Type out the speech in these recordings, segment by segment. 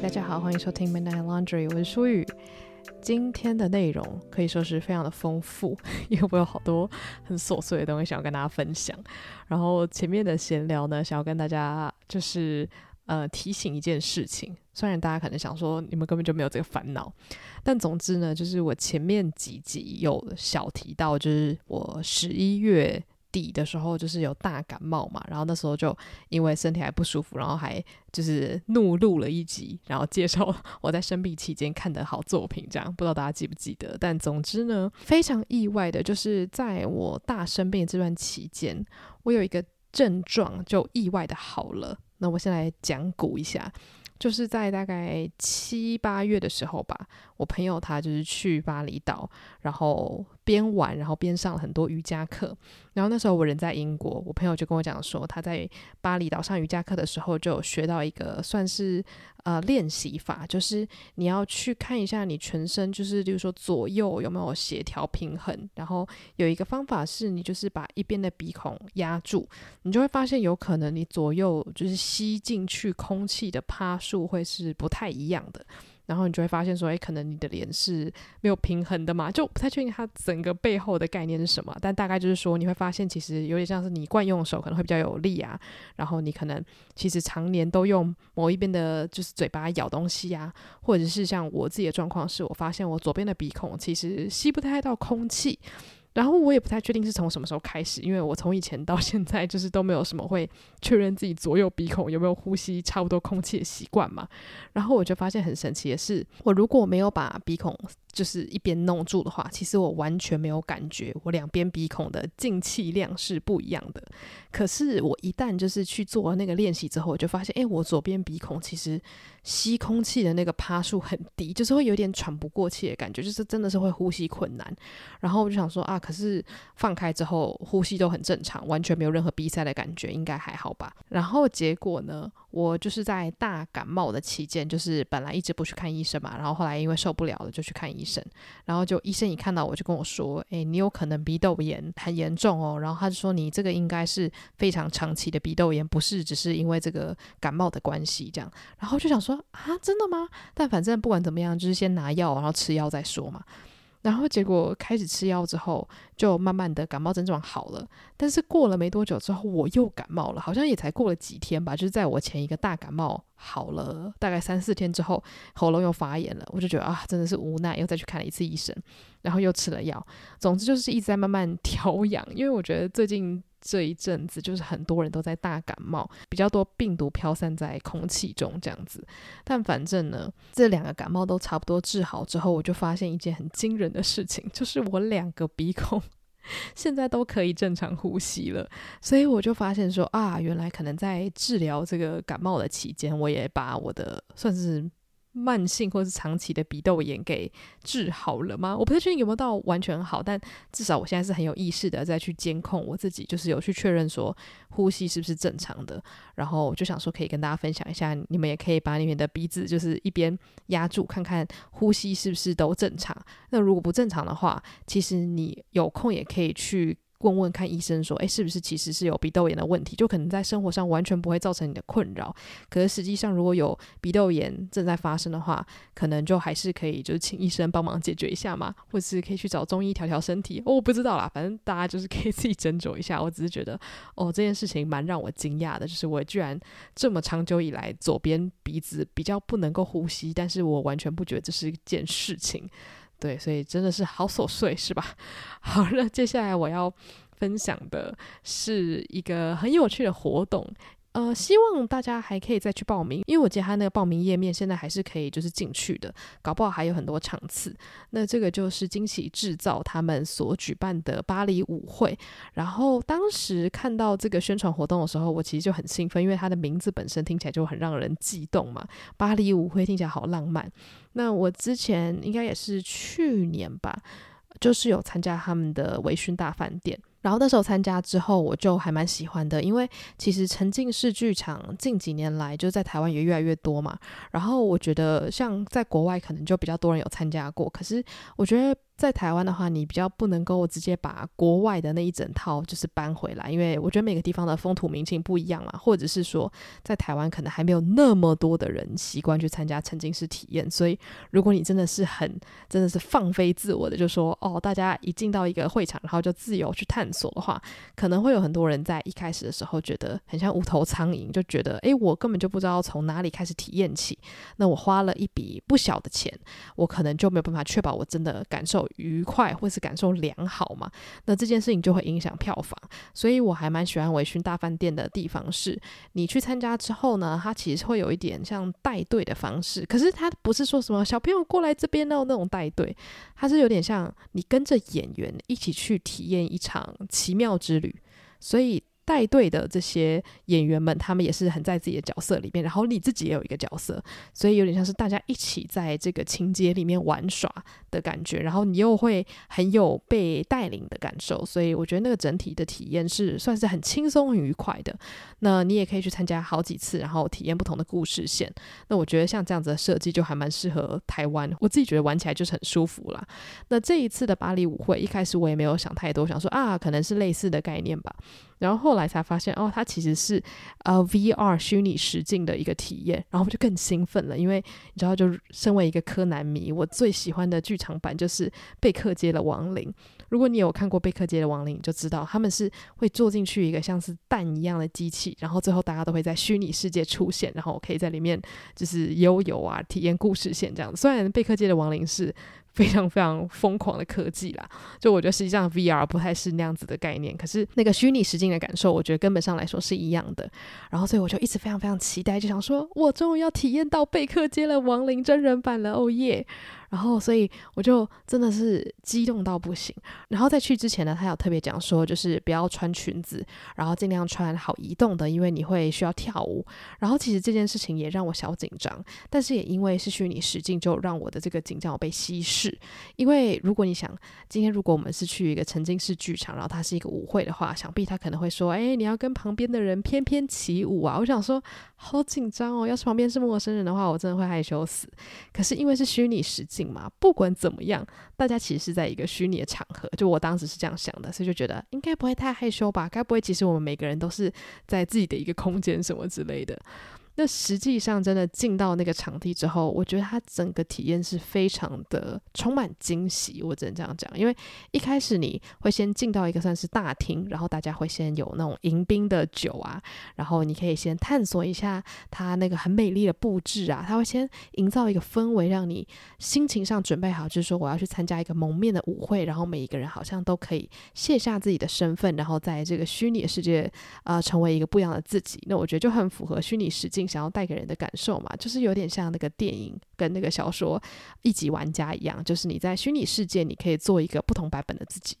大家好，欢迎收听 Midnight Laundry，我是舒雨。今天的内容可以说是非常的丰富，因为我有好多很琐碎的东西想要跟大家分享。然后前面的闲聊呢，想要跟大家就是呃提醒一件事情，虽然大家可能想说你们根本就没有这个烦恼，但总之呢，就是我前面几集有小提到，就是我十一月。底的时候就是有大感冒嘛，然后那时候就因为身体还不舒服，然后还就是怒录了一集，然后介绍 我在生病期间看的好作品，这样不知道大家记不记得？但总之呢，非常意外的就是在我大生病这段期间，我有一个症状就意外的好了。那我先来讲古一下。就是在大概七八月的时候吧，我朋友他就是去巴厘岛，然后边玩，然后边上了很多瑜伽课。然后那时候我人在英国，我朋友就跟我讲说，他在巴厘岛上瑜伽课的时候，就学到一个算是呃练习法，就是你要去看一下你全身，就是比如说左右有没有协调平衡。然后有一个方法是你就是把一边的鼻孔压住，你就会发现有可能你左右就是吸进去空气的趴数会是不太一样的，然后你就会发现说，诶，可能你的脸是没有平衡的嘛，就不太确定它整个背后的概念是什么，但大概就是说，你会发现其实有点像是你惯用手可能会比较有力啊，然后你可能其实常年都用某一边的，就是嘴巴咬东西啊，或者是像我自己的状况是，我发现我左边的鼻孔其实吸不太到空气。然后我也不太确定是从什么时候开始，因为我从以前到现在就是都没有什么会确认自己左右鼻孔有没有呼吸差不多空气的习惯嘛。然后我就发现很神奇的是，我如果没有把鼻孔就是一边弄住的话，其实我完全没有感觉我两边鼻孔的进气量是不一样的。可是我一旦就是去做那个练习之后，我就发现，哎，我左边鼻孔其实吸空气的那个趴数很低，就是会有点喘不过气的感觉，就是真的是会呼吸困难。然后我就想说啊。可是放开之后，呼吸都很正常，完全没有任何鼻塞的感觉，应该还好吧？然后结果呢，我就是在大感冒的期间，就是本来一直不去看医生嘛，然后后来因为受不了了，就去看医生。然后就医生一看到我就跟我说：“诶，你有可能鼻窦炎很严重哦。”然后他就说：“你这个应该是非常长期的鼻窦炎，不是只是因为这个感冒的关系这样。”然后就想说：“啊，真的吗？”但反正不管怎么样，就是先拿药，然后吃药再说嘛。然后结果开始吃药之后，就慢慢的感冒症状好了。但是过了没多久之后，我又感冒了，好像也才过了几天吧。就是在我前一个大感冒好了大概三四天之后，喉咙又发炎了。我就觉得啊，真的是无奈，又再去看了一次医生，然后又吃了药。总之就是一直在慢慢调养，因为我觉得最近。这一阵子就是很多人都在大感冒，比较多病毒飘散在空气中这样子。但反正呢，这两个感冒都差不多治好之后，我就发现一件很惊人的事情，就是我两个鼻孔 现在都可以正常呼吸了。所以我就发现说啊，原来可能在治疗这个感冒的期间，我也把我的算是。慢性或是长期的鼻窦炎给治好了吗？我不太确定有没有到完全好，但至少我现在是很有意识的再去监控我自己，就是有去确认说呼吸是不是正常的。然后就想说可以跟大家分享一下，你们也可以把你们的鼻子就是一边压住，看看呼吸是不是都正常。那如果不正常的话，其实你有空也可以去。问问看医生说，诶，是不是其实是有鼻窦炎的问题？就可能在生活上完全不会造成你的困扰，可是实际上如果有鼻窦炎正在发生的话，可能就还是可以就是请医生帮忙解决一下嘛，或者是可以去找中医调调身体。哦，我不知道啦，反正大家就是可以自己斟酌一下。我只是觉得，哦，这件事情蛮让我惊讶的，就是我居然这么长久以来左边鼻子比较不能够呼吸，但是我完全不觉得这是一件事情。对，所以真的是好琐碎，是吧？好了，接下来我要分享的是一个很有趣的活动，呃，希望大家还可以再去报名，因为我记得他那个报名页面现在还是可以就是进去的，搞不好还有很多场次。那这个就是惊喜制造他们所举办的巴黎舞会，然后当时看到这个宣传活动的时候，我其实就很兴奋，因为它的名字本身听起来就很让人激动嘛，巴黎舞会听起来好浪漫。那我之前应该也是去年吧，就是有参加他们的微醺大饭店，然后那时候参加之后，我就还蛮喜欢的，因为其实沉浸式剧场近几年来就在台湾也越来越多嘛。然后我觉得像在国外可能就比较多人有参加过，可是我觉得在台湾的话，你比较不能够直接把国外的那一整套就是搬回来，因为我觉得每个地方的风土民情不一样嘛，或者是说在台湾可能还没有那么多的人习惯去参加沉浸式体验，所以如果你真的是很真的是放飞自我的，就说哦，大家一进到一个会场，然后就自由去探索的话，可能会有很多人在一开始的时候觉得很像无头苍蝇，就觉得诶，我根本就不知道从哪里开始体验起，那我花了一笔不小的钱，我可能就没有办法确保我真的感受愉快或是感受良好嘛。那这件事情就会影响票房，所以我还蛮喜欢微醺大饭店的地方是，你去参加之后呢，它其实会有一点像带队的方式，可是它不是说什么小朋友过来这边哦那种带队，它是有点像你跟着演员一起去体验一场奇妙之旅，所以。带队的这些演员们，他们也是很在自己的角色里面，然后你自己也有一个角色，所以有点像是大家一起在这个情节里面玩耍的感觉，然后你又会很有被带领的感受，所以我觉得那个整体的体验是算是很轻松、很愉快的。那你也可以去参加好几次，然后体验不同的故事线。那我觉得像这样子的设计就还蛮适合台湾，我自己觉得玩起来就是很舒服啦。那这一次的巴黎舞会，一开始我也没有想太多，想说啊，可能是类似的概念吧。然后后来才发现，哦，它其实是呃 VR 虚拟实境的一个体验，然后我就更兴奋了，因为你知道，就身为一个柯南迷，我最喜欢的剧场版就是《贝克街的亡灵》。如果你有看过《贝克街的亡灵》，你就知道他们是会坐进去一个像是蛋一样的机器，然后最后大家都会在虚拟世界出现，然后可以在里面就是悠游啊，体验故事线这样。虽然《贝克街的亡灵》是。非常非常疯狂的科技啦，就我觉得实际上 VR 不太是那样子的概念，可是那个虚拟实境的感受，我觉得根本上来说是一样的。然后所以我就一直非常非常期待，就想说我终于要体验到贝克街的亡灵真人版了，哦耶！然后，所以我就真的是激动到不行。然后在去之前呢，他有特别讲说，就是不要穿裙子，然后尽量穿好移动的，因为你会需要跳舞。然后其实这件事情也让我小紧张，但是也因为是虚拟实境，就让我的这个紧张有被稀释。因为如果你想，今天如果我们是去一个沉浸式剧场，然后它是一个舞会的话，想必他可能会说：“哎，你要跟旁边的人翩翩起舞啊！”我想说，好紧张哦。要是旁边是陌生人的话，我真的会害羞死。可是因为是虚拟实境。不管怎么样，大家其实是在一个虚拟的场合，就我当时是这样想的，所以就觉得应该不会太害羞吧？该不会其实我们每个人都是在自己的一个空间什么之类的？那实际上，真的进到那个场地之后，我觉得它整个体验是非常的充满惊喜。我只能这样讲，因为一开始你会先进到一个算是大厅，然后大家会先有那种迎宾的酒啊，然后你可以先探索一下它那个很美丽的布置啊，它会先营造一个氛围，让你心情上准备好，就是说我要去参加一个蒙面的舞会，然后每一个人好像都可以卸下自己的身份，然后在这个虚拟的世界啊、成为一个不一样的自己。那我觉得就很符合虚拟实境。想要带给人的感受嘛，就是有点像那个电影跟那个小说《一级玩家》一样，就是你在虚拟世界，你可以做一个不同版本的自己。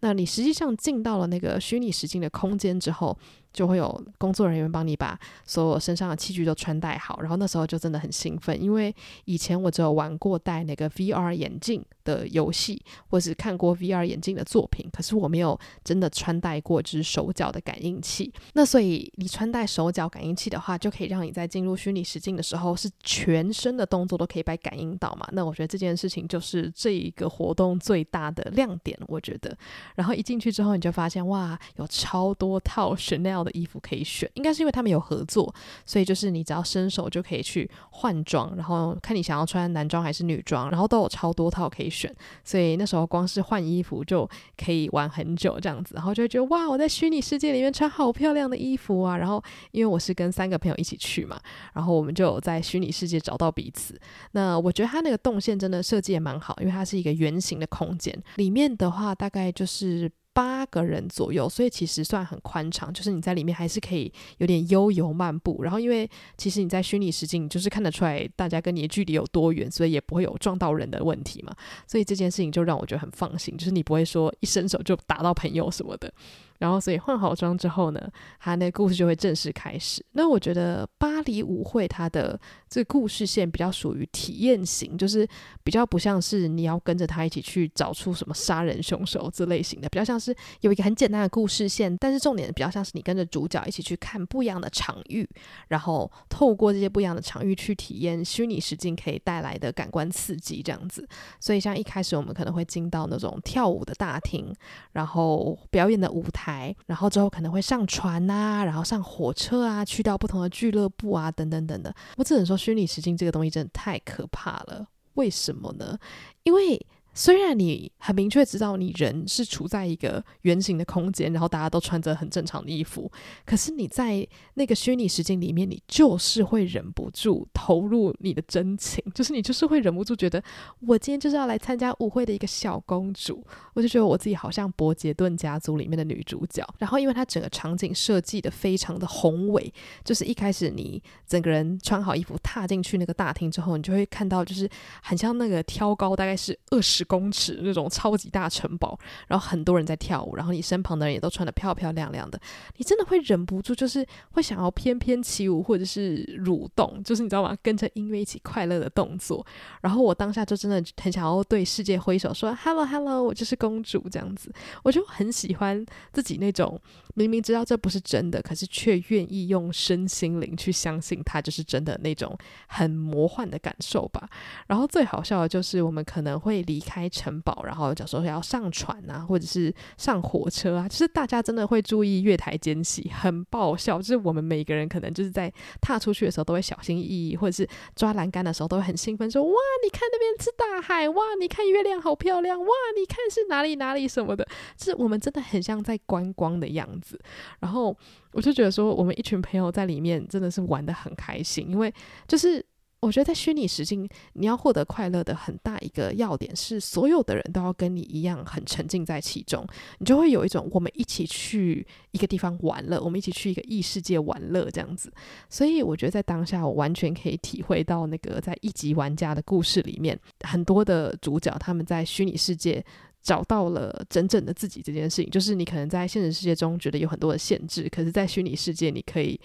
那你实际上进到了那个虚拟实境的空间之后，就会有工作人员帮你把所有身上的器具都穿戴好，然后那时候就真的很兴奋，因为以前我只有玩过戴那个 VR 眼镜的游戏，或是看过 VR 眼镜的作品，可是我没有真的穿戴过就是手脚的感应器。那所以你穿戴手脚感应器的话，就可以让你在进入虚拟实境的时候，是全身的动作都可以被感应到嘛。那我觉得这件事情就是这一个活动最大的亮点，我觉得。然后一进去之后，你就发现哇，有超多套 Chanel 的衣服可以选，应该是因为他们有合作，所以就是你只要伸手就可以去换装，然后看你想要穿男装还是女装，然后都有超多套可以选，所以那时候光是换衣服就可以玩很久这样子，然后就会觉得哇，我在虚拟世界里面穿好漂亮的衣服啊，然后因为我是跟三个朋友一起去嘛，然后我们就有在虚拟世界找到彼此。那我觉得它那个动线真的设计也蛮好，因为它是一个圆形的空间，里面的话大概就是。八个人左右，所以其实算很宽敞，就是你在里面还是可以有点悠游漫步。然后，因为其实你在虚拟实境，就是看得出来大家跟你的距离有多远，所以也不会有撞到人的问题嘛。所以这件事情就让我觉得很放心，就是你不会说一伸手就打到朋友什么的。然后所以换好妆之后呢，他那故事就会正式开始。那我觉得巴黎舞会它的这故事线比较属于体验型，就是比较不像是你要跟着他一起去找出什么杀人凶手这类型的，比较像是有一个很简单的故事线，但是重点比较像是你跟着主角一起去看不一样的场域，然后透过这些不一样的场域去体验虚拟实境可以带来的感官刺激，这样子。所以像一开始我们可能会进到那种跳舞的大厅，然后表演的舞台，然后之后可能会上船啊，然后上火车啊，去到不同的俱乐部啊，等等等等。我只能说，虚拟实境这个东西真的太可怕了。为什么呢？因为虽然你很明确知道你人是处在一个圆形的空间，然后大家都穿着很正常的衣服，可是你在那个虚拟实境里面，你就是会忍不住投入你的真情，就是你就是会忍不住觉得，我今天就是要来参加舞会的一个小公主，我就觉得我自己好像伯杰顿家族里面的女主角。然后因为它整个场景设计的非常的宏伟，就是一开始你整个人穿好衣服踏进去那个大厅之后，你就会看到就是很像那个挑高大概是二十公尺那种超级大城堡，然后很多人在跳舞，然后你身旁的人也都穿得漂漂亮亮的，你真的会忍不住，就是会想要翩翩起舞，或者是蠕动，就是你知道吗？跟着音乐一起快乐的动作。然后我当下就真的很想要对世界挥手说 “hello hello”，我就是公主这样子。我就很喜欢自己那种明明知道这不是真的，可是却愿意用身心灵去相信它就是真的那种很魔幻的感受吧。然后最好笑的就是我们可能会离开开城堡，然后假如说要上船啊，或者是上火车啊，就是大家真的会注意月台间隙，很爆笑。就是我们每个人可能就是在踏出去的时候都会小心翼翼，或者是抓栏杆的时候都会很兴奋，说：“哇，你看那边是大海，哇，你看月亮好漂亮，哇，你看是哪里哪里什么的。”就是我们真的很像在观光的样子。然后我就觉得说，我们一群朋友在里面真的是玩得很开心，因为就是。我觉得在虚拟实境，你要获得快乐的很大一个要点是，所有的人都要跟你一样很沉浸在其中，你就会有一种我们一起去一个地方玩乐，我们一起去一个异世界玩乐这样子。所以我觉得在当下，我完全可以体会到那个在一级玩家的故事里面，很多的主角他们在虚拟世界找到了真正的自己这件事情，就是你可能在现实世界中觉得有很多的限制，可是在虚拟世界你可以。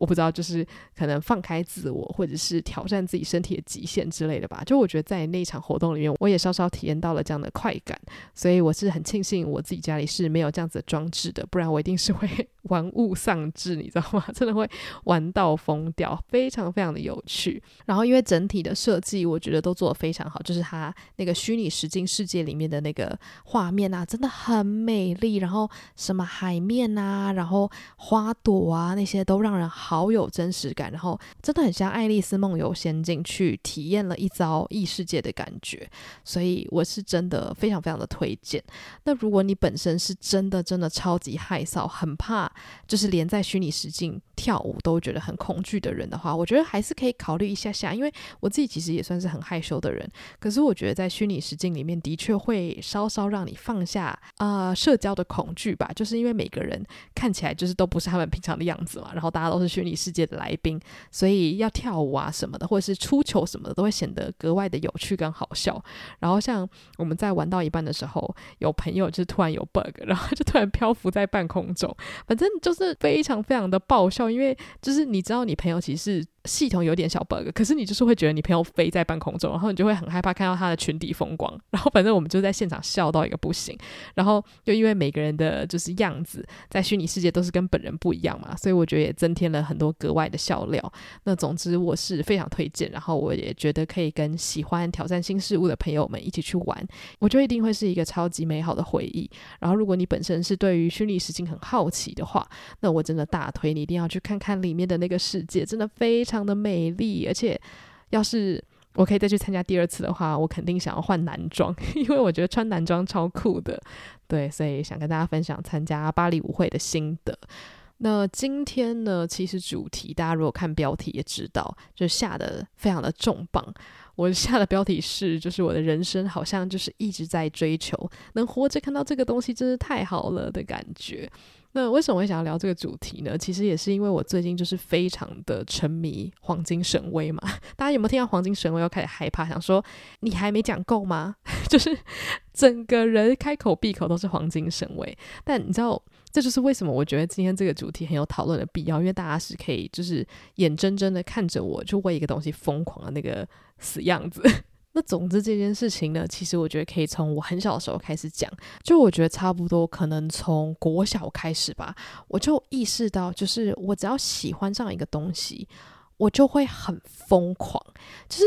我不知道，就是可能放开自我，或者是挑战自己身体的极限之类的吧。就我觉得在那场活动里面，我也稍稍体验到了这样的快感，所以我是很庆幸我自己家里是没有这样子的装置的，不然我一定是会 玩物丧志，你知道吗？真的会玩到疯掉，非常非常的有趣。然后因为整体的设计，我觉得都做得非常好，就是它那个虚拟实境世界里面的那个画面啊，真的很美丽。然后什么海面啊，然后花朵啊，那些都让人。好有真实感，然后真的很像《爱丽丝梦游仙境》去体验了一遭异世界的感觉，所以我是真的非常非常的推荐。那如果你本身是真的真的超级害臊，很怕就是连在虚拟实境跳舞都觉得很恐惧的人的话，我觉得还是可以考虑一下下。因为我自己其实也算是很害羞的人，可是我觉得在虚拟实境里面的确会稍稍让你放下呃社交的恐惧吧，就是因为每个人看起来就是都不是他们平常的样子嘛，然后大家都是。虚拟世界的来宾，所以要跳舞啊什么的，或者是出糗什么的，都会显得格外的有趣跟好笑。然后像我们在玩到一半的时候，有朋友就突然有 bug，然后就突然漂浮在半空中，反正就是非常非常的爆笑，因为就是你知道你朋友其实是。系统有点小 bug，可是你就是会觉得你朋友飞在半空中，然后你就会很害怕看到他的裙底风光，然后反正我们就在现场笑到一个不行，然后就因为每个人的就是样子在虚拟世界都是跟本人不一样嘛，所以我觉得也增添了很多格外的笑料。那总之我是非常推荐，然后我也觉得可以跟喜欢挑战新事物的朋友们一起去玩，我觉得一定会是一个超级美好的回忆。然后如果你本身是对于虚拟实境很好奇的话，那我真的大推你一定要去看看里面的那个世界，真的非常。非常的美丽，而且要是我可以再去参加第二次的话，我肯定想要换男装，因为我觉得穿男装超酷的。对，所以想跟大家分享参加巴黎舞会的心得。那今天呢，其实主题大家如果看标题也知道，就下得非常的重磅。我下的标题是，就是我的人生好像就是一直在追求能活着看到这个东西，真是太好了的感觉。那为什么会想要聊这个主题呢？其实也是因为我最近就是非常的沉迷黄金神威嘛。大家有没有听到黄金神威又开始害怕，想说你还没讲够吗？就是整个人开口闭口都是黄金神威。但你知道，这就是为什么我觉得今天这个主题很有讨论的必要，因为大家是可以就是眼睁睁的看着我就为一个东西疯狂的那个死样子。那总之这件事情呢，其实我觉得可以从我很小的时候开始讲。就我觉得差不多可能从国小开始吧，我就意识到，就是我只要喜欢上一个东西，我就会很疯狂。就是，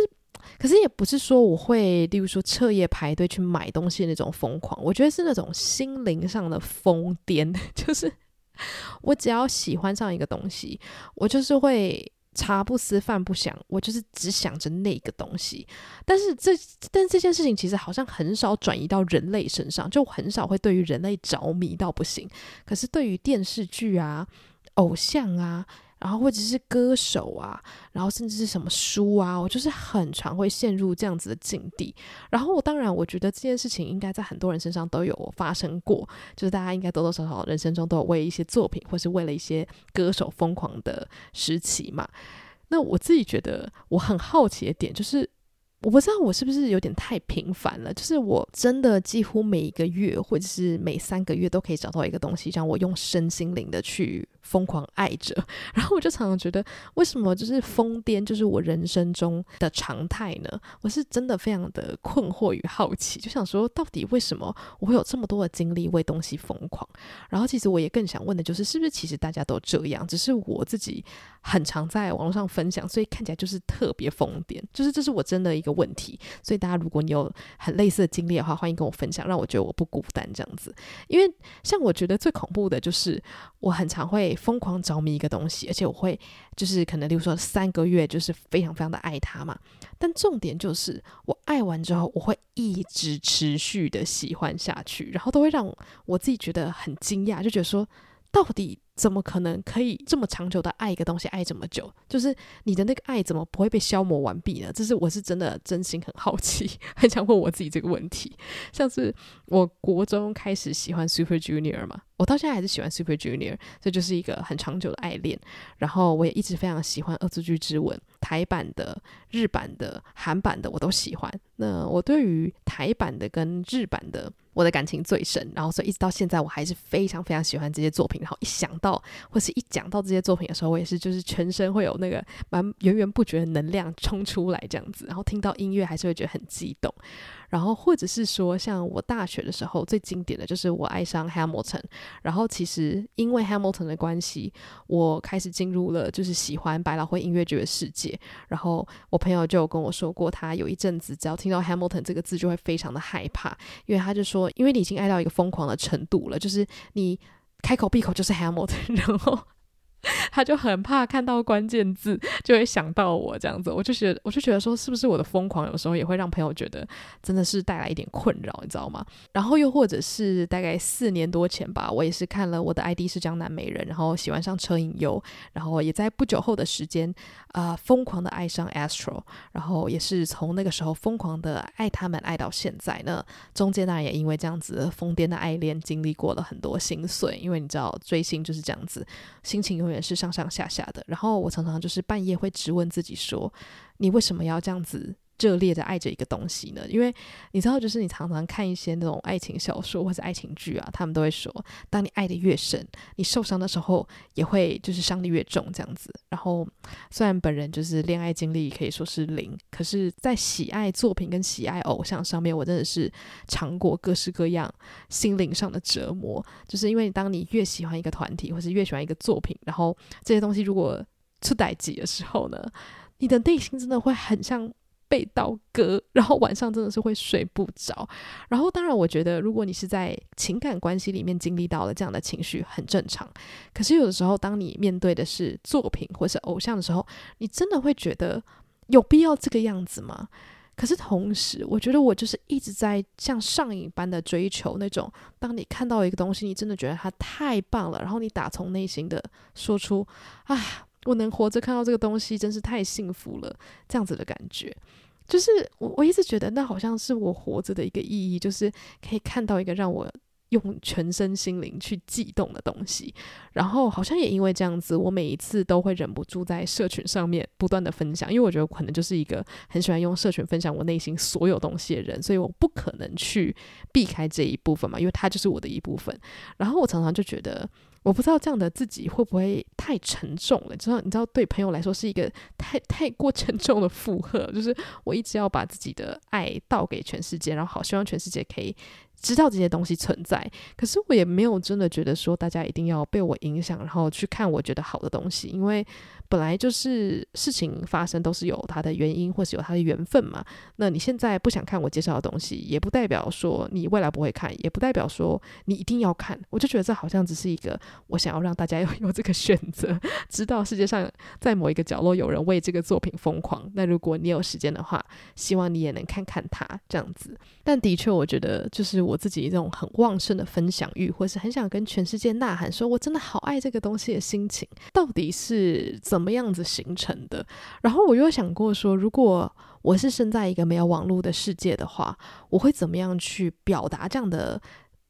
可是也不是说我会，例如说彻夜排队去买东西那种疯狂。我觉得是那种心灵上的疯癫。就是我只要喜欢上一个东西，我就是会。茶不思饭不想，我就是只想着那个东西。但是这，但这件事情其实好像很少转移到人类身上，就很少会对于人类着迷到不行。可是对于电视剧啊、偶像啊，然后或者是歌手啊，然后甚至是什么书啊，我就是很常会陷入这样子的境地。然后我当然，我觉得这件事情应该在很多人身上都有发生过，就是大家应该多多少少人生中都有为一些作品或是为了一些歌手疯狂的时期嘛。那我自己觉得我很好奇的点就是。我不知道我是不是有点太频繁了，就是我真的几乎每一个月或者是每三个月都可以找到一个东西，让我用身心灵的去疯狂爱着。然后我就常常觉得，为什么就是疯癫就是我人生中的常态呢？我是真的非常的困惑与好奇，就想说到底为什么我会有这么多的精力为东西疯狂？然后其实我也更想问的就是，是不是其实大家都这样，只是我自己很常在网络上分享，所以看起来就是特别疯癫，就是这是我真的一个。问题，所以大家如果你有很类似的经历的话，欢迎跟我分享，让我觉得我不孤单这样子。因为像我觉得最恐怖的就是，我很常会疯狂着迷一个东西，而且我会就是可能，例如说三个月就是非常非常的爱它嘛。但重点就是，我爱完之后，我会一直持续的喜欢下去，然后都会让我自己觉得很惊讶，就觉得说，到底。怎么可能可以这么长久的爱一个东西爱这么久？就是你的那个爱怎么不会被消磨完毕呢？这是我是真的真心很好奇，很想问我自己这个问题。像是我国中开始喜欢 Super Junior 嘛，我到现在还是喜欢 Super Junior，这就是一个很长久的爱恋。然后我也一直非常喜欢《恶作剧之吻》，台版的、日版的、韩版的我都喜欢。那我对于台版的跟日版的。我的感情最深，然后所以一直到现在，我还是非常非常喜欢这些作品。然后一想到或是一讲到这些作品的时候，我也是就是全身会有那个蛮源源不绝的能量冲出来这样子。然后听到音乐还是会觉得很激动。然后或者是说，像我大学的时候最经典的就是我爱上 Hamilton。然后其实因为 Hamilton 的关系，我开始进入了就是喜欢百老汇音乐剧的世界。然后我朋友就跟我说过，他有一阵子只要听到 Hamilton 这个字就会非常的害怕，因为他就说，因为你已经爱到一个疯狂的程度了，就是你开口闭口就是 Hamilton，然后。他就很怕看到关键字就会想到我这样子，我就觉得我就觉得说，是不是我的疯狂有时候也会让朋友觉得真的是带来一点困扰，你知道吗？然后又或者是大概四年多前吧，我也是看了我的 ID 是江南美人，然后喜欢上车银优，然后也在不久后的时间啊、呃、疯狂的爱上 Astro，然后也是从那个时候疯狂的爱他们爱到现在呢。中间呢也因为这样子疯癫的爱恋，经历过了很多心碎，因为你知道追星就是这样子，心情永远。是上上下下的，然后我常常就是半夜会质问自己说：“你为什么要这样子热烈的爱着一个东西呢？”因为你知道，就是你常常看一些那种爱情小说或者爱情剧啊，他们都会说，当你爱得越深，你受伤的时候也会就是伤得越重这样子。然后虽然本人就是恋爱经历可以说是零，可是在喜爱作品跟喜爱偶像上面，我真的是尝过各式各样心灵上的折磨。就是因为当你越喜欢一个团体，或是越喜欢一个作品，然后这些东西如果出代志的时候呢，你的内心真的会很像。被刀割，然后晚上真的是会睡不着。然后，当然，我觉得如果你是在情感关系里面经历到了这样的情绪，很正常。可是，有的时候，当你面对的是作品或是偶像的时候，你真的会觉得有必要这个样子吗？可是，同时，我觉得我就是一直在像上瘾般的追求那种，当你看到一个东西，你真的觉得它太棒了，然后你打从内心的说出“啊”。我能活着看到这个东西，真是太幸福了。这样子的感觉，就是我我一直觉得那好像是我活着的一个意义，就是可以看到一个让我用全身心灵去悸动的东西，然后好像也因为这样子，我每一次都会忍不住在社群上面不断的分享，因为我觉得可能就是一个很喜欢用社群分享我内心所有东西的人，所以我不可能去避开这一部分嘛，因为它就是我的一部分。然后我常常就觉得，我不知道这样的自己会不会太沉重了，知道你知道对朋友来说是一个太太过沉重的负荷，就是我一直要把自己的爱倒给全世界，然后好希望全世界可以。知道这些东西存在，可是我也没有真的觉得说大家一定要被我影响，然后去看我觉得好的东西，因为本来就是事情发生都是有它的原因，或是有它的缘分嘛。那你现在不想看我介绍的东西，也不代表说你未来不会看，也不代表说你一定要看。我就觉得这好像只是一个我想要让大家有 有这个选择，知道世界上在某一个角落有人为这个作品疯狂。那如果你有时间的话，希望你也能看看它这样子。但的确，我觉得就是。我自己这种很旺盛的分享欲，或是很想跟全世界呐喊，说我真的好爱这个东西的心情，到底是怎怎么样子形成的？然后我又想过说，如果我是生在一个没有网络的世界的话，我会怎么样去表达这样的？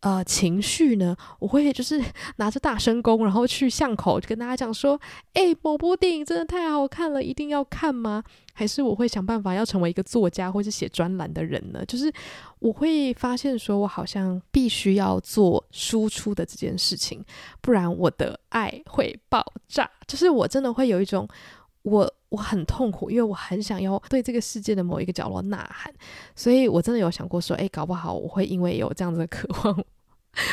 呃，情绪呢，我会就是 拿着大声公，然后去巷口跟大家讲说，哎，某部电影真的太好看了，一定要看吗？还是我会想办法要成为一个作家或是写专栏的人呢？就是我会发现说，我好像必须要做输出的这件事情，不然我的爱会爆炸。就是我真的会有一种，我我很痛苦，因为我很想要对这个世界的某一个角落呐喊，所以我真的有想过说，哎，搞不好我会因为有这样子的渴望。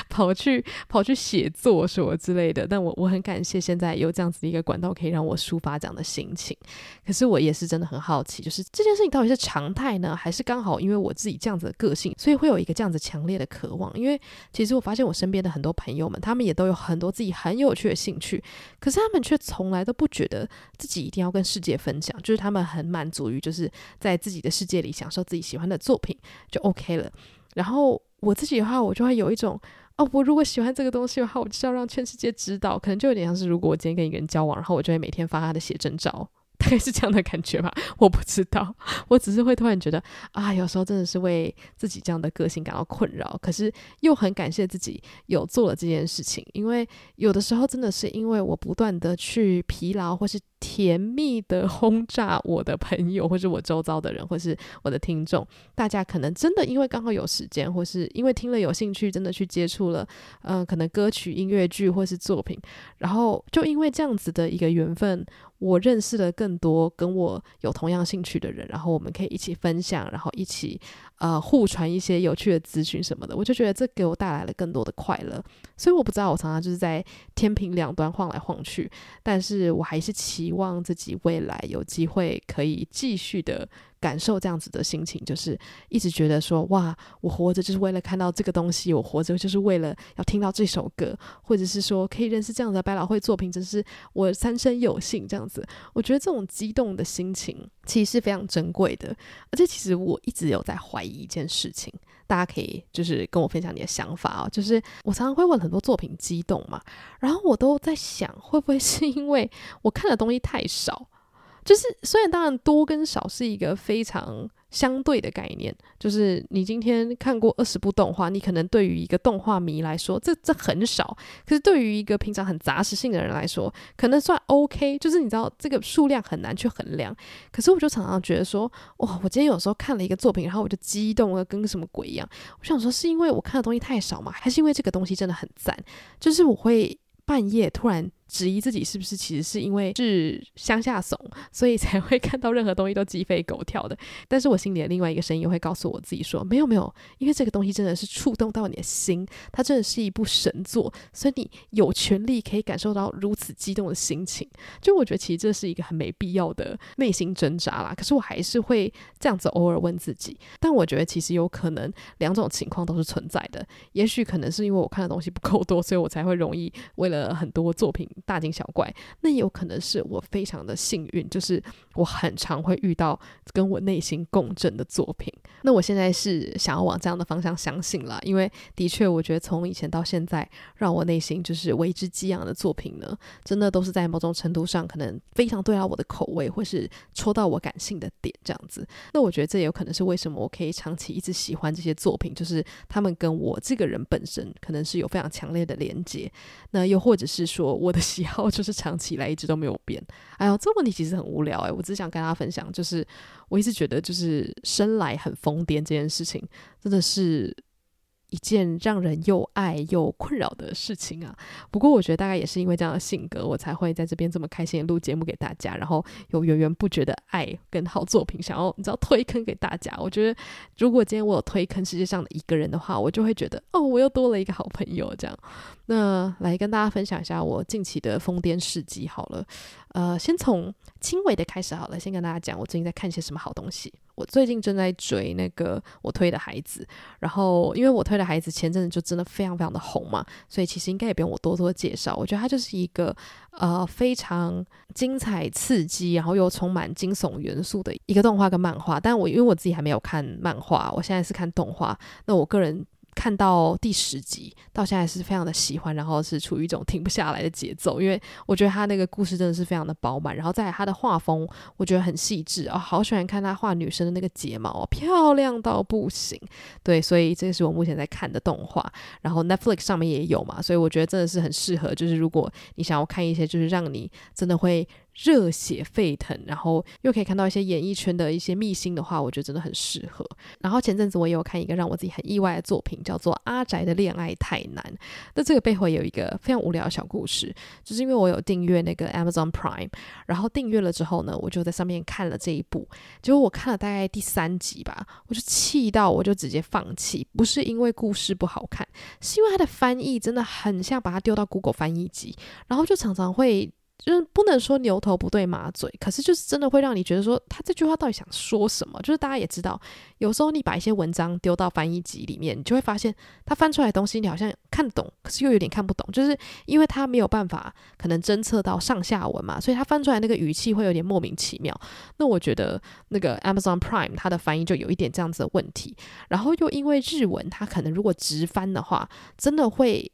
跑去跑去写作什么之类的，但我我很感谢现在有这样子的一个管道可以让我抒发这样的心情。可是我也是真的很好奇，就是这件事情到底是常态呢，还是刚好因为我自己这样子的个性，所以会有一个这样子强烈的渴望？因为其实我发现我身边的很多朋友们，他们也都有很多自己很有趣的兴趣，可是他们却从来都不觉得自己一定要跟世界分享，就是他们很满足于就是在自己的世界里享受自己喜欢的作品就 OK 了。然后。我自己的话，我就会有一种哦，我如果喜欢这个东西的话，我就是要让全世界知道。可能就有点像是，如果我今天跟一个人交往，然后我就会每天发他的写真照。大概是这样的感觉吧，我不知道，我只是会突然觉得啊，有时候真的是为自己这样的个性感到困扰，可是又很感谢自己有做了这件事情，因为有的时候真的是因为我不断的去疲劳，或是甜蜜的轰炸我的朋友，或是我周遭的人，或是我的听众，大家可能真的因为刚好有时间，或是因为听了有兴趣，真的去接触了，嗯、可能歌曲、音乐剧或是作品，然后就因为这样子的一个缘分。我认识了更多跟我有同样兴趣的人，然后我们可以一起分享，然后一起呃互传一些有趣的资讯什么的。我就觉得这给我带来了更多的快乐。所以我不知道，我常常就是在天平两端晃来晃去，但是我还是期望自己未来有机会可以继续的。感受这样子的心情，就是一直觉得说，哇，我活着就是为了看到这个东西，我活着就是为了要听到这首歌，或者是说可以认识这样的百老汇作品，真是我三生有幸这样子。我觉得这种激动的心情其实是非常珍贵的，而且其实我一直有在怀疑一件事情，大家可以就是跟我分享你的想法哦。就是我常常会问很多作品激动嘛，然后我都在想，会不会是因为我看的东西太少？就是，虽然当然多跟少是一个非常相对的概念，就是你今天看过二十部动画，你可能对于一个动画迷来说，这这很少；可是对于一个平常很杂食性的人来说，可能算 OK。就是你知道这个数量很难去衡量。可是我就常常觉得说，哇，我今天有时候看了一个作品，然后我就激动了，跟什么鬼一样。我想说，是因为我看的东西太少吗？还是因为这个东西真的很赞？就是我会半夜突然。质疑自己是不是其实是因为是乡下怂，所以才会看到任何东西都鸡飞狗跳的。但是我心里的另外一个声音会告诉我自己说：没有没有，因为这个东西真的是触动到你的心，它真的是一部神作，所以你有权利可以感受到如此激动的心情。就我觉得其实这是一个很没必要的内心挣扎啦。可是我还是会这样子偶尔问自己。但我觉得其实有可能两种情况都是存在的。也许可能是因为我看的东西不够多，所以我才会容易为了很多作品。大惊小怪，那也有可能是我非常的幸运，就是我很常会遇到跟我内心共振的作品。那我现在是想要往这样的方向相信了，因为的确，我觉得从以前到现在，让我内心就是为之激昂的作品呢，真的都是在某种程度上可能非常对到我的口味，或是戳到我感性的点这样子。那我觉得这也有可能是为什么我可以长期一直喜欢这些作品，就是他们跟我这个人本身可能是有非常强烈的连接。那又或者是说，我的喜好就是长期以来一直都没有变。哎呦，这个问题其实很无聊哎，我只想跟大家分享，就是我一直觉得，就是生来很疯癫这件事情，真的是。一件让人又爱又困扰的事情啊！不过我觉得大概也是因为这样的性格，我才会在这边这么开心的录节目给大家，然后有源源不绝的爱跟好作品想要你知道推坑给大家。我觉得如果今天我有推坑世界上的一个人的话，我就会觉得哦，我又多了一个好朋友这样。那来跟大家分享一下我近期的疯癫事迹好了，呃，先从轻微的开始好了，先跟大家讲我最近在看些什么好东西。我最近正在追那个我推的孩子，然后因为我推的孩子前阵子就真的非常非常的红嘛，所以其实应该也不用我多多介绍。我觉得它就是一个呃非常精彩刺激，然后又充满惊悚元素的一个动画跟漫画。但我因为我自己还没有看漫画，我现在是看动画。那我个人。看到第十集到现在是非常的喜欢，然后是处于一种停不下来的节奏，因为我觉得他那个故事真的是非常的饱满，然后在他的画风我觉得很细致哦，好喜欢看他画女生的那个睫毛，漂亮到不行。对，所以这个是我目前在看的动画，然后 Netflix 上面也有嘛，所以我觉得真的是很适合，就是如果你想要看一些就是让你真的会。热血沸腾，然后又可以看到一些演艺圈的一些秘辛的话，我觉得真的很适合。然后前阵子我也有看一个让我自己很意外的作品，叫做《阿宅的恋爱太难》。那这个背后有一个非常无聊的小故事，就是因为我有订阅那个 Amazon Prime，然后订阅了之后呢，我就在上面看了这一部，结果我看了大概第三集吧，我就气到我就直接放弃，不是因为故事不好看，是因为它的翻译真的很像把它丢到 Google 翻译机，然后就常常会。就是不能说牛头不对马嘴，可是就是真的会让你觉得说他这句话到底想说什么？就是大家也知道，有时候你把一些文章丢到翻译机里面，你就会发现他翻出来的东西你好像看得懂，可是又有点看不懂，就是因为他没有办法可能侦测到上下文嘛，所以他翻出来那个语气会有点莫名其妙。那我觉得那个 Amazon Prime 它的翻译就有一点这样子的问题，然后又因为日文，它可能如果直翻的话，真的会。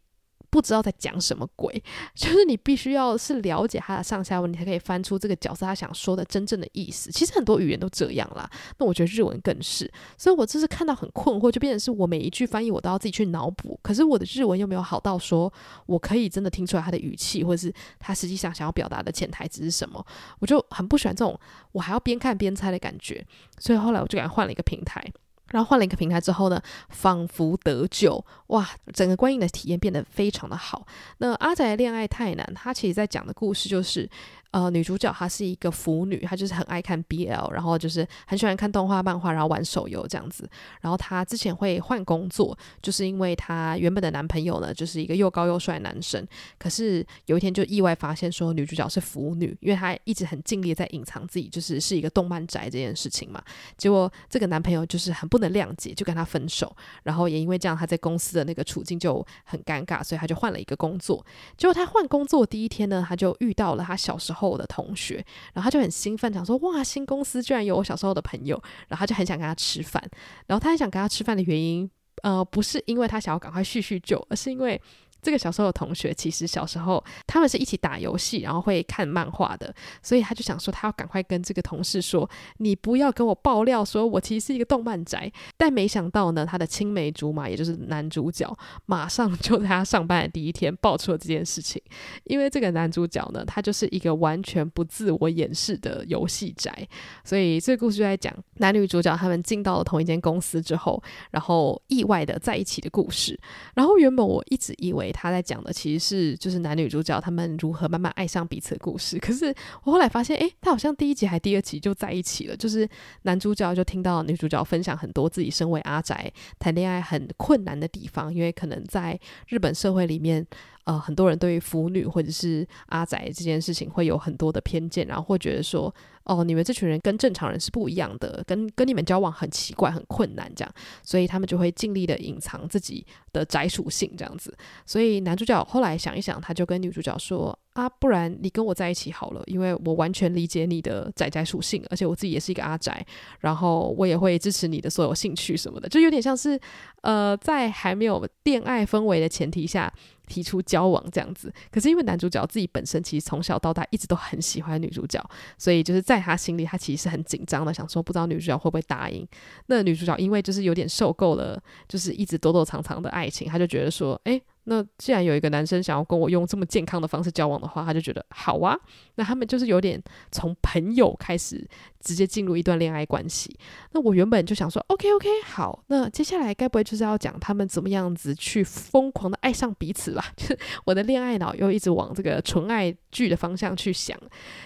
不知道在讲什么鬼，就是你必须要是了解他的上下文，你才可以翻出这个角色他想说的真正的意思。其实很多语言都这样啦，那我觉得日文更是。所以我就是看到很困惑，就变成是我每一句翻译我都要自己去脑补。可是我的日文又没有好到说我可以真的听出来他的语气，或者是他实际上想要表达的潜台词是什么。我就很不喜欢这种我还要边看边猜的感觉。所以后来我就给他换了一个平台。然后换了一个平台之后呢，仿佛得救哇！整个观影的体验变得非常的好。那阿宅恋爱太难，他其实在讲的故事就是。呃，女主角她是一个腐女，她就是很爱看 BL，然后就是很喜欢看动画、漫画，然后玩手游这样子。然后她之前会换工作，就是因为她原本的男朋友呢，就是一个又高又帅的男生。可是有一天就意外发现说女主角是腐女，因为她一直很尽力在隐藏自己，就是是一个动漫宅这件事情嘛。结果这个男朋友就是很不的谅解，就跟他分手。然后也因为这样，他在公司的那个处境就很尴尬，所以他就换了一个工作。结果他换工作第一天呢，他就遇到了他小时候。的同学，然后他就很兴奋，讲说：“哇，新公司居然有我小时候的朋友。”然后他就很想跟他吃饭。然后他很想跟他吃饭的原因，呃，不是因为他想要赶快叙叙旧，而是因为。这个小时候的同学，其实小时候他们是一起打游戏，然后会看漫画的，所以他就想说，他要赶快跟这个同事说，你不要跟我爆料，说我其实是一个动漫宅。但没想到呢，他的青梅竹马，也就是男主角，马上就在他上班的第一天爆出了这件事情。因为这个男主角呢，他就是一个完全不自我掩饰的游戏宅，所以这个故事就在讲男女主角他们进到了同一间公司之后，然后意外的在一起的故事。然后原本我一直以为。他在讲的其实是就是男女主角他们如何慢慢爱上彼此的故事。可是我后来发现，诶，他好像第一集还第二集就在一起了。就是男主角就听到女主角分享很多自己身为阿宅谈恋爱很困难的地方，因为可能在日本社会里面。呃，很多人对于腐女或者是阿宅这件事情会有很多的偏见，然后会觉得说，哦，你们这群人跟正常人是不一样的，跟跟你们交往很奇怪、很困难这样，所以他们就会尽力的隐藏自己的宅属性这样子。所以男主角后来想一想，他就跟女主角说，啊，不然你跟我在一起好了，因为我完全理解你的宅宅属性，而且我自己也是一个阿宅，然后我也会支持你的所有兴趣什么的，就有点像是呃，在还没有恋爱氛围的前提下提出交往这样子。可是因为男主角自己本身其实从小到大一直都很喜欢女主角，所以就是在他心里，他其实是很紧张的，想说不知道女主角会不会答应。那女主角因为就是有点受够了，就是一直躲躲藏藏的爱情，他就觉得说，诶。那既然有一个男生想要跟我用这么健康的方式交往的话，他就觉得好啊。那他们就是有点从朋友开始，直接进入一段恋爱关系。那我原本就想说，OK OK，好，那接下来该不会就是要讲他们怎么样子去疯狂的爱上彼此吧？就是我的恋爱脑又一直往这个纯爱剧的方向去想。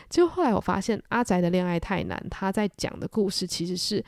结果后来我发现，阿宅的恋爱太难，他在讲的故事其实是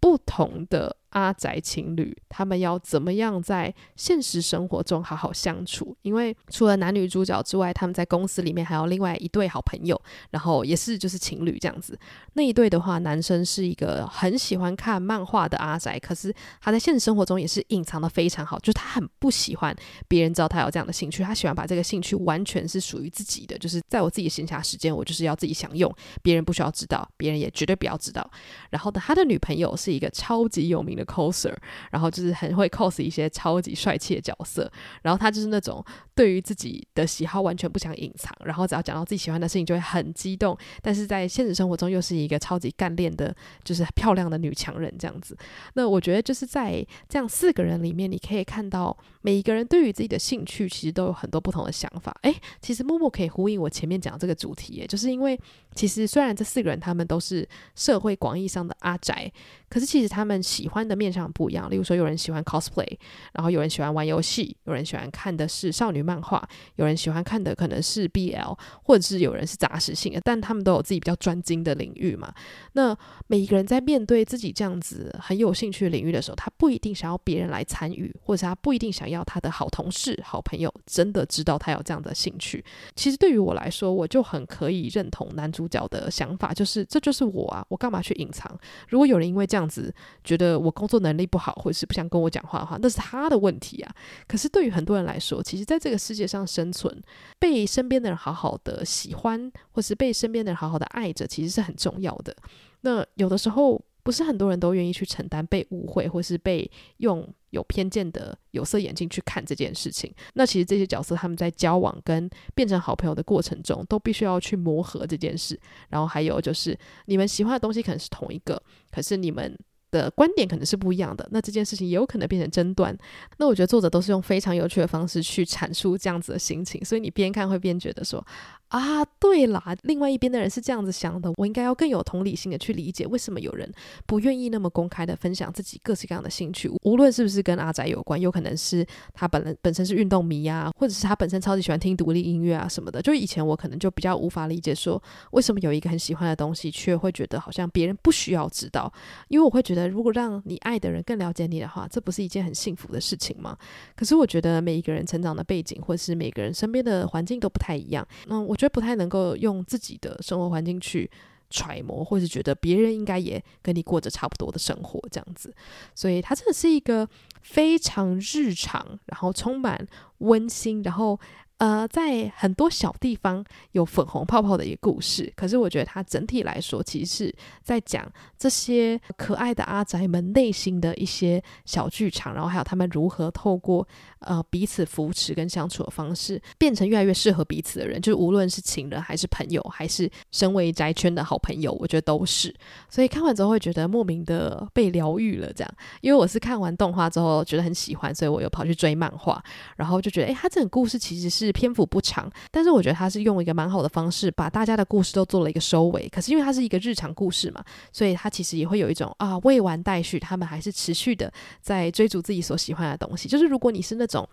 不同的。阿宅情侣，他们要怎么样在现实生活中好好相处？因为除了男女主角之外，他们在公司里面还有另外一对好朋友，然后也是就是情侣这样子。那一对的话，男生是一个很喜欢看漫画的阿宅，可是他在现实生活中也是隐藏得非常好，就是他很不喜欢别人知道他有这样的兴趣，他喜欢把这个兴趣完全是属于自己的，就是在我自己闲暇时间，我就是要自己享用，别人不需要知道，别人也绝对不要知道。然后呢，他的女朋友是一个超级有名的 coser，然后就是很会 cos 一些超级帅气的角色，然后他就是那种对于自己的喜好完全不想隐藏，然后只要讲到自己喜欢的事情就会很激动，但是在现实生活中又是一个超级干练的，就是漂亮的女强人这样子。那我觉得就是在这样四个人里面，你可以看到每一个人对于自己的兴趣其实都有很多不同的想法。诶，其实默默可以呼应我前面讲的这个主题，就是因为其实虽然这四个人他们都是社会广义上的阿宅，可是其实他们喜欢的面向不一样，例如说有人喜欢 cosplay，然后有人喜欢玩游戏，有人喜欢看的是少女漫画，有人喜欢看的可能是 BL，或者是有人是杂食性的，但他们都有自己比较专精的领域嘛。那每一个人在面对自己这样子很有兴趣的领域的时候，他不一定想要别人来参与，或者他不一定想要他的好同事、好朋友真的知道他有这样的兴趣。其实对于我来说，我就很可以认同男主角的想法，就是这就是我啊，我干嘛去隐藏？如果有人因为这样子觉得我工作能力不好，或者是不想跟我讲话的话，那是他的问题啊。可是对于很多人来说，其实在这个世界上生存，被身边的人好好的喜欢，或是被身边的人好好的爱着，其实是很重要的。那有的时候，不是很多人都愿意去承担被误会，或是被用有偏见的有色眼镜去看这件事情。那其实这些角色他们在交往跟变成好朋友的过程中，都必须要去磨合这件事。然后还有就是，你们喜欢的东西可能是同一个，可是你们。的观点可能是不一样的，那这件事情也有可能变成争端。那我觉得作者都是用非常有趣的方式去阐述这样子的心情，所以你边看会边觉得说。啊，对啦，另外一边的人是这样子想的，我应该要更有同理心的去理解为什么有人不愿意那么公开的分享自己各式各样的兴趣，无论是不是跟阿宅有关，有可能是他本人本身是运动迷啊，或者是他本身超级喜欢听独立音乐啊什么的。就以前我可能就比较无法理解说，为什么有一个很喜欢的东西，却会觉得好像别人不需要知道，因为我会觉得如果让你爱的人更了解你的话，这不是一件很幸福的事情吗？可是我觉得每一个人成长的背景，或是每个人身边的环境都不太一样，嗯，我。我觉得不太能够用自己的生活环境去揣摩，或是觉得别人应该也跟你过着差不多的生活这样子，所以它真的是一个非常日常，然后充满温馨，然后。呃，在很多小地方有粉红泡泡的一个故事，可是我觉得它整体来说，其实是在讲这些可爱的阿宅们内心的一些小剧场，然后还有他们如何透过呃彼此扶持跟相处的方式，变成越来越适合彼此的人，就是无论是情人还是朋友，还是身为宅圈的好朋友，我觉得都是。所以看完之后会觉得莫名的被疗愈了，这样，因为我是看完动画之后觉得很喜欢，所以我又跑去追漫画，然后就觉得，诶，他这个故事其实是。篇幅不长，但是我觉得他是用一个蛮好的方式，把大家的故事都做了一个收尾。可是因为它是一个日常故事嘛，所以他其实也会有一种啊未完待续，他们还是持续的在追逐自己所喜欢的东西。就是如果你是那种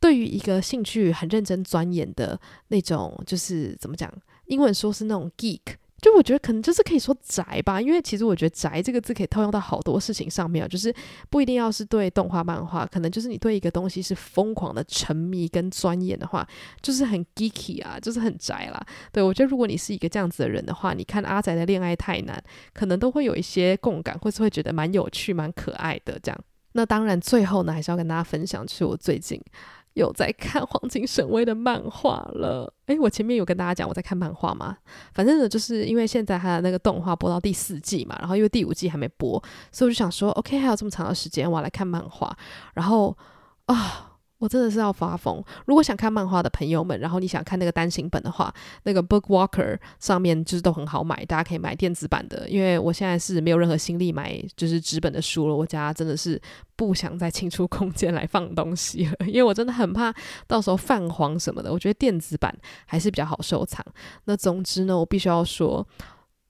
对于一个兴趣很认真钻研的那种，就是怎么讲，英文说是那种 geek。就我觉得可能就是可以说宅吧，因为其实我觉得宅这个字可以套用到好多事情上面，就是不一定要是对动画漫画，可能就是你对一个东西是疯狂的沉迷跟钻研的话，就是很 geeky 啊，就是很宅啦。对，我觉得如果你是一个这样子的人的话，你看阿宅的恋爱太难，可能都会有一些共感，或是会觉得蛮有趣、蛮可爱的这样。那当然最后呢，还是要跟大家分享，就是我最近有在看黄金神威的漫画了。诶，我前面有跟大家讲我在看漫画吗？反正呢，就是因为现在他的那个动画播到第四季嘛，然后因为第五季还没播，所以我就想说，OK，还有这么长的时间，我要来看漫画。然后啊。我真的是要发疯！如果想看漫画的朋友们，然后你想看那个单行本的话，那个 BookWalker 上面就是都很好买，大家可以买电子版的。因为我现在是没有任何心力买就是纸本的书了，我家真的是不想再清出空间来放东西了，因为我真的很怕到时候泛黄什么的。我觉得电子版还是比较好收藏。那总之呢，我必须要说。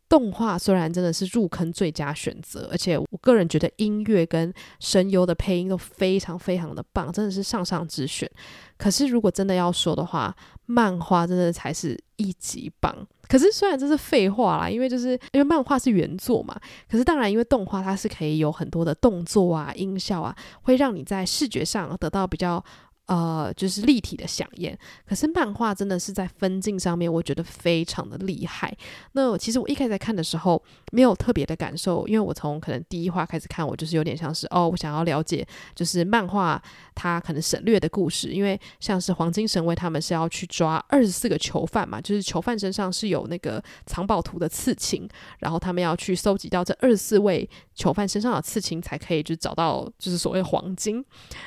动画虽然真的是入坑最佳选择，而且我个人觉得音乐跟声优的配音都非常非常的棒，真的是上上之选。可是如果真的要说的话，漫画真的才是一级棒。可是虽然这是废话啦，因为就是因为漫画是原作嘛。可是当然，因为动画它是可以有很多的动作啊、音效啊，会让你在视觉上得到比较。呃，就是立体的饗宴。可是漫画真的是在分镜上面，我觉得非常的厉害。那其实我一开始在看的时候，没有特别的感受，因为我从可能第一话开始看，我就是有点像是哦，我想要了解就是漫画它可能省略的故事。因为像是黄金神威他们是要去抓二十四个囚犯嘛，就是囚犯身上是有那个藏宝图的刺青，然后他们要去搜集到这二十四位囚犯身上的刺青，才可以就找到就是所谓黄金。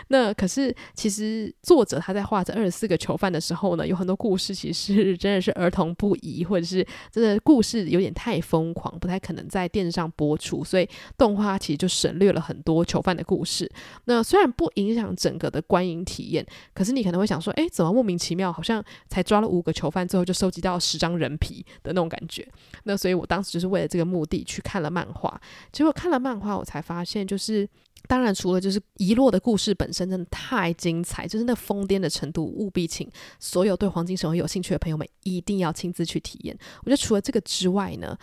那可是其实。作者他在画这二十四个囚犯的时候呢，有很多故事其实真的是儿童不宜，或者是真的故事有点太疯狂，不太可能在电视上播出，所以动画其实就省略了很多囚犯的故事。那虽然不影响整个的观影体验，可是你可能会想说，诶，怎么莫名其妙，好像才抓了五个囚犯，最后就收集到十张人皮的那种感觉。那所以我当时就是为了这个目的去看了漫画，结果看了漫画，我才发现就是。当然，除了就是遗落的故事本身真的太精彩，就是那疯癫的程度，务必请所有对黄金神威有兴趣的朋友们一定要亲自去体验。我觉得除了这个之外呢，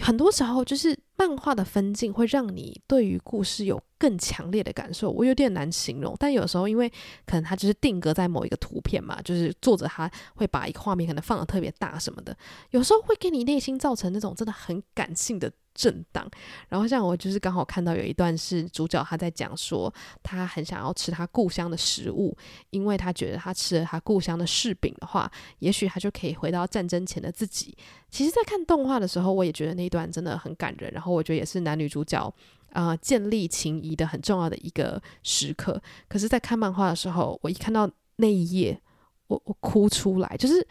很多时候就是漫画的分镜会让你对于故事有更强烈的感受，我有点难形容。但有时候因为可能它就是定格在某一个图片嘛，就是作者他会把一个画面可能放得特别大什么的，有时候会给你内心造成那种真的很感性的。震荡，然后像我就是刚好看到有一段是主角他在讲说，他很想要吃他故乡的食物，因为他觉得他吃了他故乡的柿饼的话，也许他就可以回到战争前的自己。其实，在看动画的时候，我也觉得那一段真的很感人，然后我觉得也是男女主角啊、建立情谊的很重要的一个时刻。可是，在看漫画的时候，我一看到那一页，我我哭出来，就是。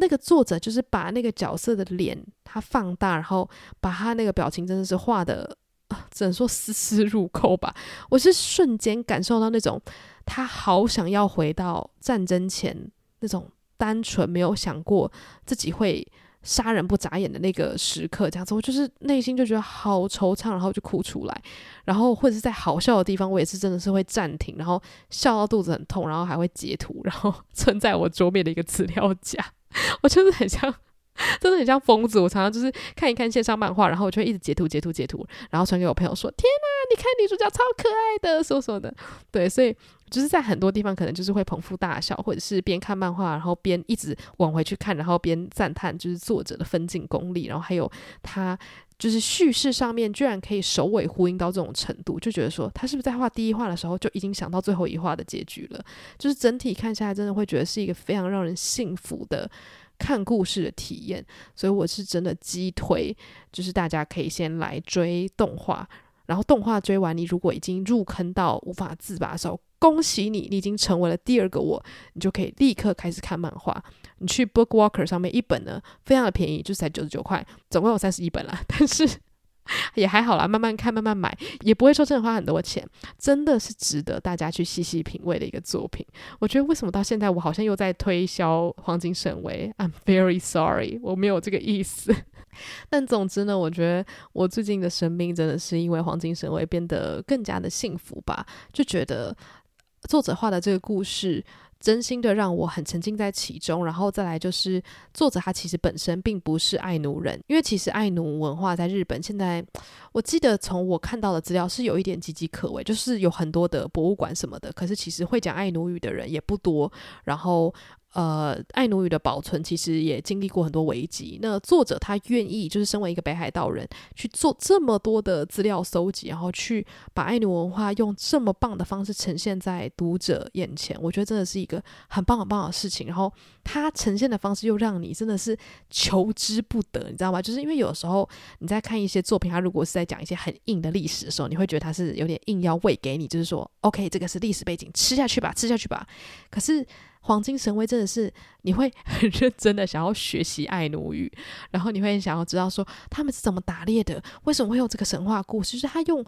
那个作者就是把那个角色的脸他放大，然后把他那个表情真的是画的，只能说丝丝入扣吧。我是瞬间感受到那种他好想要回到战争前那种单纯，没有想过自己会杀人不眨眼的那个时刻，这样子，我就是内心就觉得好惆怅，然后就哭出来。然后或者是在好笑的地方，我也是真的是会暂停，然后笑到肚子很痛，然后还会截图，然后存在我桌面的一个资料夹。我就是很像，真的很像疯子。我常常就是看一看线上漫画，然后我就会一直截图、截图、截图，然后传给我朋友说：“天哪，你看女主角超可爱的，说说的。”对，所以就是在很多地方可能就是会捧腹大笑，或者是边看漫画，然后边一直往回去看，然后边赞叹就是作者的分镜功力，然后还有他就是叙事上面居然可以首尾呼应到这种程度，就觉得说他是不是在画第一画的时候就已经想到最后一画的结局了？就是整体看下来，真的会觉得是一个非常让人信服的看故事的体验。所以我是真的激推，就是大家可以先来追动画，然后动画追完，你如果已经入坑到无法自拔的时候，恭喜你，你已经成为了第二个我，你就可以立刻开始看漫画。你去 BookWalker 上面一本呢，非常的便宜，就是才九十九块，总共有三十一本啦。但是也还好啦，慢慢看，慢慢买，也不会说真的花很多钱，真的是值得大家去细细品味的一个作品。我觉得为什么到现在我好像又在推销黄金神威？I'm very sorry，我没有这个意思。但总之呢，我觉得我最近的生命真的是因为黄金神威变得更加的幸福吧，就觉得作者画的这个故事。真心的让我很沉浸在其中，然后再来就是作者他其实本身并不是爱奴人，因为其实爱奴文化在日本现在，我记得从我看到的资料是有一点岌岌可危，就是有很多的博物馆什么的，可是其实会讲爱奴语的人也不多，然后。呃，爱奴语的保存其实也经历过很多危机。那作者他愿意就是身为一个北海道人去做这么多的资料搜集，然后去把爱奴文化用这么棒的方式呈现在读者眼前，我觉得真的是一个很棒很棒的事情。然后他呈现的方式又让你真的是求之不得，你知道吗？就是因为有时候你在看一些作品，他如果是在讲一些很硬的历史的时候，你会觉得他是有点硬要喂给你，就是说，OK，这个是历史背景，吃下去吧，吃下去吧。可是黄金神威真的是你会 很认真的想要学习爱奴语，然后你会想要知道说他们是怎么打猎的，为什么会有这个神话故事？就是他用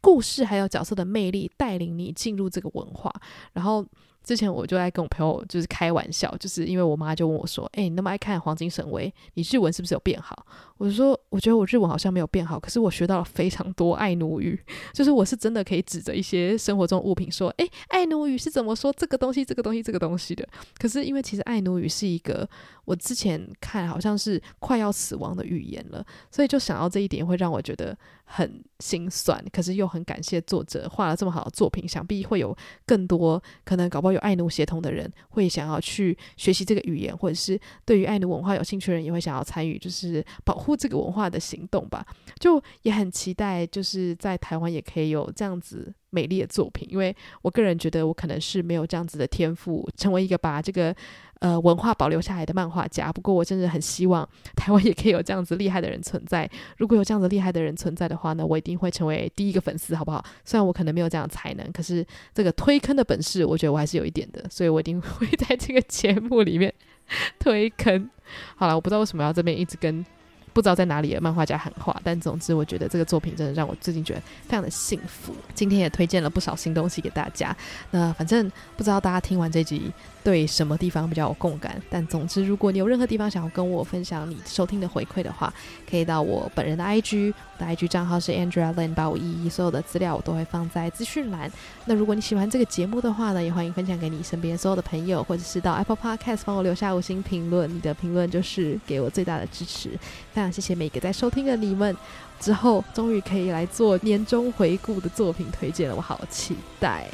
故事还有角色的魅力带领你进入这个文化，然后。之前我就在跟我朋友就是开玩笑，就是因为我妈就问我说：“诶，你那么爱看《黄金神威》，你日文是不是有变好？”我就说：“我觉得我日文好像没有变好，可是我学到了非常多爱奴语，就是我是真的可以指着一些生活中物品说：‘诶，爱奴语是怎么说这个东西、这个东西、这个东西的？’可是因为其实爱奴语是一个我之前看好像是快要死亡的语言了，所以就想到这一点会让我觉得很心酸，可是又很感谢作者画了这么好的作品，想必会有更多可能搞不好。有爱奴血统的人会想要去学习这个语言，或者是对于爱奴文化有兴趣的人也会想要参与，就是保护这个文化的行动吧。就也很期待，就是在台湾也可以有这样子美丽的作品，因为我个人觉得我可能是没有这样子的天赋，成为一个把这个。呃，文化保留下来的漫画家。不过，我真的很希望台湾也可以有这样子厉害的人存在。如果有这样子厉害的人存在的话呢，我一定会成为第一个粉丝，好不好？虽然我可能没有这样的才能，可是这个推坑的本事，我觉得我还是有一点的。所以我一定 会在这个节目里面 推坑。好了，我不知道为什么要这边一直跟。不知道在哪里的漫画家喊话，但总之我觉得这个作品真的让我最近觉得非常的幸福。今天也推荐了不少新东西给大家。那反正不知道大家听完这集对什么地方比较有共感，但总之如果你有任何地方想要跟我分享你收听的回馈的话，可以到我本人的 IG，我的 IG 账号是 Andrea Lin 八五一一，所有的资料我都会放在资讯栏。那如果你喜欢这个节目的话呢，也欢迎分享给你身边所有的朋友，或者是到 Apple Podcast 帮我留下五星评论，你的评论就是给我最大的支持。非常谢谢每个在收听的你们，之后终于可以来做年终回顾的作品推荐了，我好期待。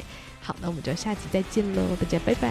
好，那我们就下期再见喽，大家拜拜。